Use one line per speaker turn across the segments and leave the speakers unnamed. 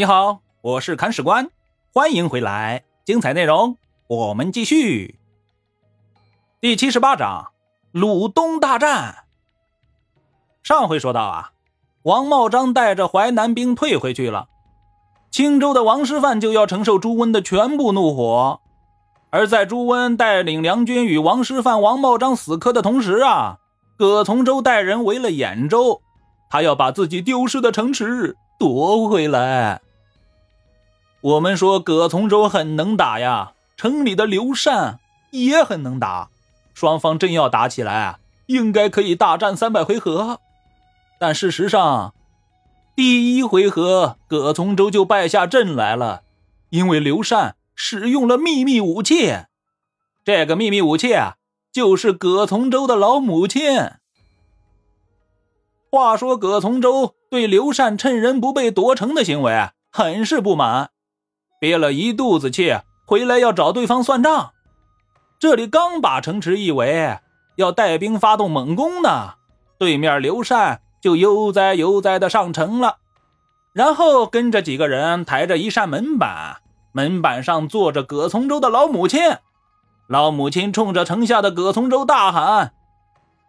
你好，我是看史官，欢迎回来，精彩内容我们继续。第七十八章，鲁东大战。上回说到啊，王茂章带着淮南兵退回去了，青州的王师范就要承受朱温的全部怒火。而在朱温带领梁军与王师范、王茂章死磕的同时啊，葛从周带人围了兖州，他要把自己丢失的城池夺回来。我们说葛从周很能打呀，城里的刘禅也很能打，双方真要打起来啊，应该可以大战三百回合。但事实上，第一回合葛从周就败下阵来了，因为刘禅使用了秘密武器。这个秘密武器啊，就是葛从周的老母亲。话说葛从周对刘禅趁人不备夺城的行为很是不满。憋了一肚子气，回来要找对方算账。这里刚把城池一围，要带兵发动猛攻呢，对面刘禅就悠哉悠哉的上城了，然后跟着几个人抬着一扇门板，门板上坐着葛从周的老母亲。老母亲冲着城下的葛从周大喊：“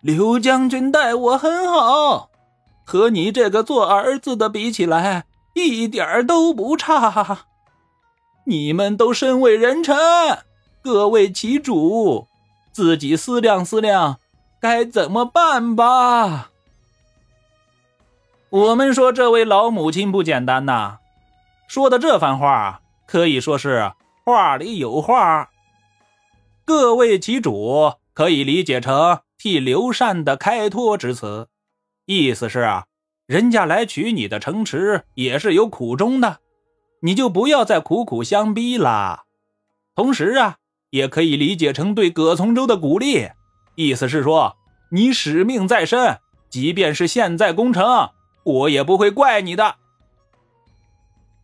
刘将军待我很好，和你这个做儿子的比起来，一点都不差。”你们都身为人臣，各为其主，自己思量思量，该怎么办吧。我们说这位老母亲不简单呐，说的这番话可以说是话里有话。各为其主可以理解成替刘禅的开脱之词，意思是啊，人家来取你的城池也是有苦衷的。你就不要再苦苦相逼了。同时啊，也可以理解成对葛从周的鼓励，意思是说你使命在身，即便是现在攻城，我也不会怪你的。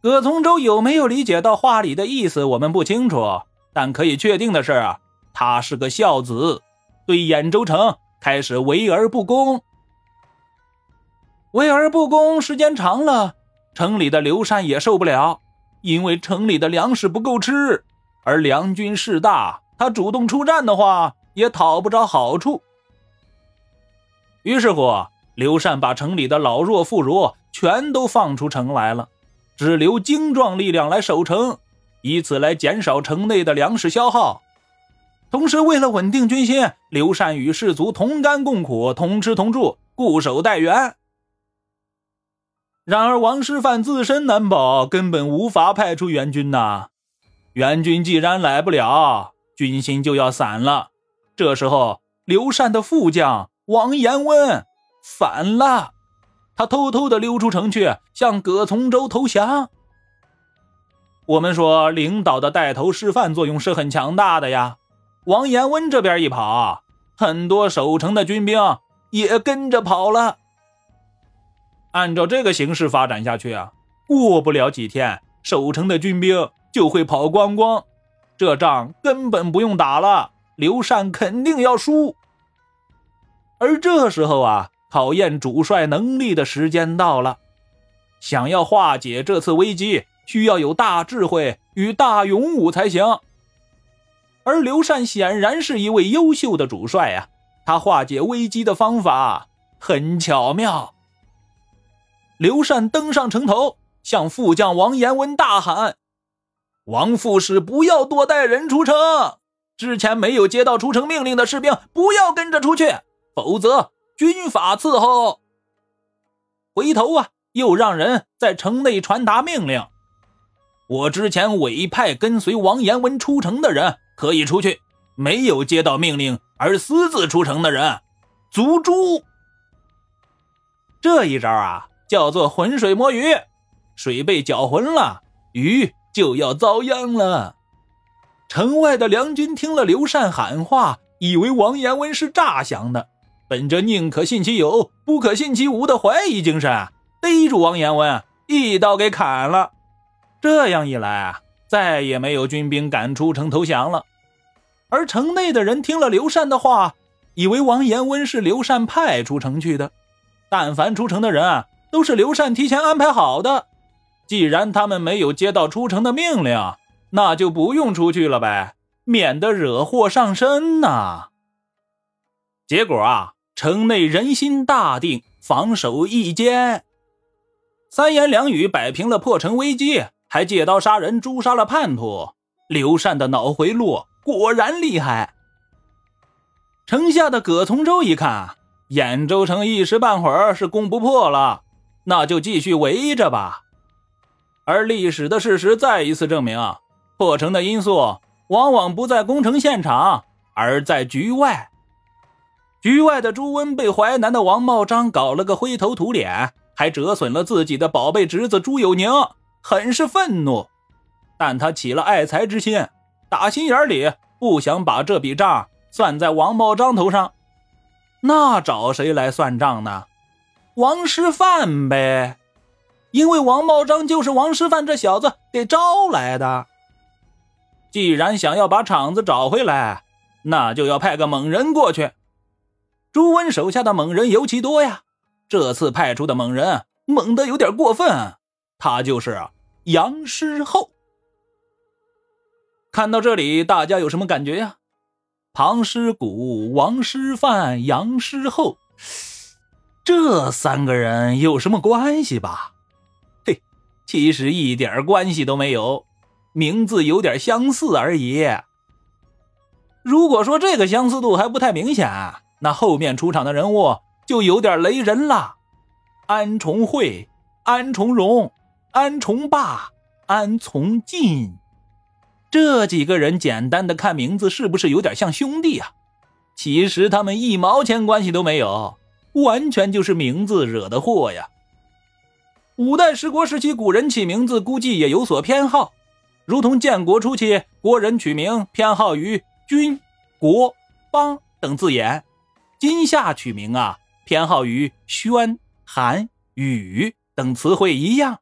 葛从周有没有理解到话里的意思，我们不清楚，但可以确定的是，他是个孝子，对兖州城开始围而不攻。围而不攻时间长了，城里的刘禅也受不了。因为城里的粮食不够吃，而梁军势大，他主动出战的话也讨不着好处。于是乎，刘禅把城里的老弱妇孺全都放出城来了，只留精壮力量来守城，以此来减少城内的粮食消耗。同时，为了稳定军心，刘禅与士卒同甘共苦，同吃同住，固守待援。然而，王师范自身难保，根本无法派出援军呐。援军既然来不了，军心就要散了。这时候，刘禅的副将王延温反了，他偷偷的溜出城去，向葛从周投降。我们说，领导的带头示范作用是很强大的呀。王延温这边一跑，很多守城的军兵也跟着跑了。按照这个形势发展下去啊，过不了几天，守城的军兵就会跑光光，这仗根本不用打了。刘禅肯定要输。而这时候啊，考验主帅能力的时间到了。想要化解这次危机，需要有大智慧与大勇武才行。而刘禅显然是一位优秀的主帅呀，他化解危机的方法很巧妙。刘禅登上城头，向副将王延文大喊：“王副使，不要多带人出城！之前没有接到出城命令的士兵，不要跟着出去，否则军法伺候。”回头啊，又让人在城内传达命令：“我之前委派跟随王延文出城的人可以出去，没有接到命令而私自出城的人，足诛。”这一招啊！叫做浑水摸鱼，水被搅浑了，鱼就要遭殃了。城外的梁军听了刘禅喊话，以为王延温是诈降的，本着宁可信其有，不可信其无的怀疑精神，逮住王延温，一刀给砍了。这样一来啊，再也没有军兵敢出城投降了。而城内的人听了刘禅的话，以为王延温是刘禅派出城去的，但凡出城的人啊。都是刘禅提前安排好的，既然他们没有接到出城的命令，那就不用出去了呗，免得惹祸上身呐。结果啊，城内人心大定，防守一坚。三言两语摆平了破城危机，还借刀杀人，诛杀了叛徒。刘禅的脑回路果然厉害。城下的葛从周一看，兖州城一时半会儿是攻不破了，那就继续围着吧。而历史的事实再一次证明，破城的因素往往不在攻城现场，而在局外。局外的朱温被淮南的王茂章搞了个灰头土脸。还折损了自己的宝贝侄子朱有宁，很是愤怒。但他起了爱财之心，打心眼里不想把这笔账算在王茂章头上。那找谁来算账呢？王师范呗，因为王茂章就是王师范这小子给招来的。既然想要把场子找回来，那就要派个猛人过去。朱温手下的猛人尤其多呀。这次派出的猛人猛得有点过分，他就是杨师厚。看到这里，大家有什么感觉呀？庞师古、王师范、杨师厚，这三个人有什么关系吧？嘿，其实一点关系都没有，名字有点相似而已。如果说这个相似度还不太明显，那后面出场的人物。就有点雷人了，安重惠、安重荣、安重霸、安从进，这几个人简单的看名字是不是有点像兄弟啊？其实他们一毛钱关系都没有，完全就是名字惹的祸呀。五代十国时期，古人起名字估计也有所偏好，如同建国初期国人取名偏好于君、国、邦等字眼，今夏取名啊。偏好于宣、韩、宇等词汇一样。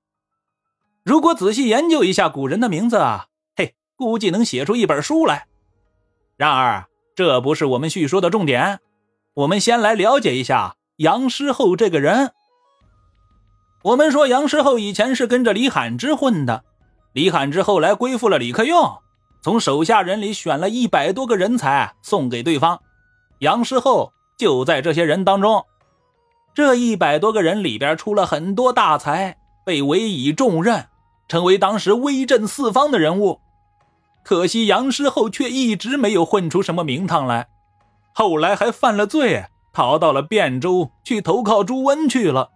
如果仔细研究一下古人的名字啊，嘿，估计能写出一本书来。然而，这不是我们叙说的重点。我们先来了解一下杨师厚这个人。我们说杨师厚以前是跟着李罕之混的，李罕之后来归附了李克用，从手下人里选了一百多个人才送给对方，杨师厚就在这些人当中。这一百多个人里边出了很多大才，被委以重任，成为当时威震四方的人物。可惜杨师厚却一直没有混出什么名堂来，后来还犯了罪，逃到了汴州去投靠朱温去了。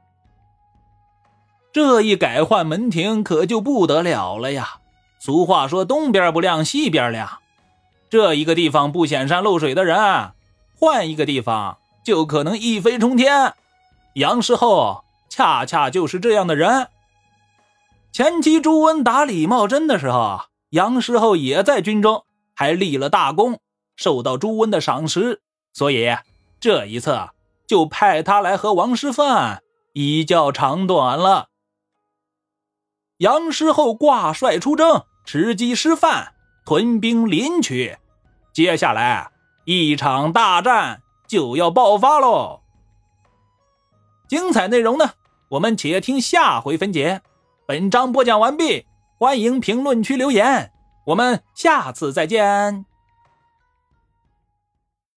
这一改换门庭可就不得了了呀！俗话说东边不亮西边亮，这一个地方不显山露水的人，换一个地方就可能一飞冲天。杨师厚恰恰就是这样的人。前期朱温打李茂贞的时候，杨师厚也在军中，还立了大功，受到朱温的赏识，所以这一次就派他来和王师范一较长短了。杨师厚挂帅出征，吃鸡失范，屯兵临取，接下来一场大战就要爆发喽。精彩内容呢？我们且听下回分解。本章播讲完毕，欢迎评论区留言，我们下次再见。